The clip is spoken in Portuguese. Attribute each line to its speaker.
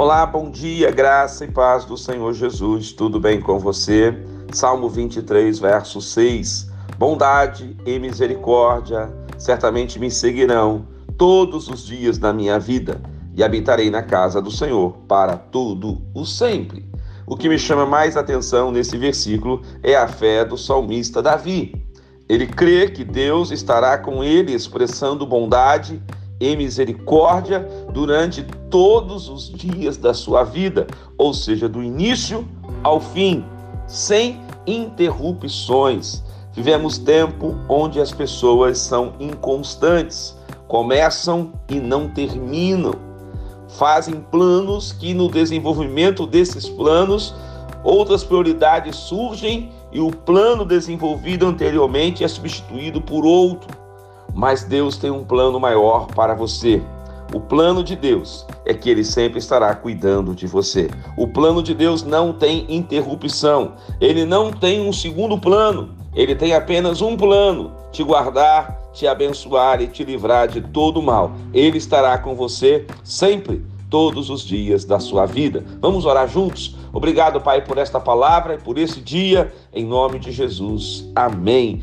Speaker 1: Olá, bom dia, graça e paz do Senhor Jesus. Tudo bem com você? Salmo 23, verso 6. Bondade e misericórdia certamente me seguirão todos os dias da minha vida e habitarei na casa do Senhor para tudo o sempre. O que me chama mais atenção nesse versículo é a fé do salmista Davi. Ele crê que Deus estará com ele expressando bondade e misericórdia durante todos os dias da sua vida, ou seja, do início ao fim, sem interrupções. Vivemos tempo onde as pessoas são inconstantes, começam e não terminam, fazem planos que no desenvolvimento desses planos outras prioridades surgem e o plano desenvolvido anteriormente é substituído por outro. Mas Deus tem um plano maior para você. O plano de Deus é que Ele sempre estará cuidando de você. O plano de Deus não tem interrupção. Ele não tem um segundo plano. Ele tem apenas um plano: te guardar, te abençoar e te livrar de todo mal. Ele estará com você sempre, todos os dias da sua vida. Vamos orar juntos? Obrigado, Pai, por esta palavra e por esse dia, em nome de Jesus. Amém.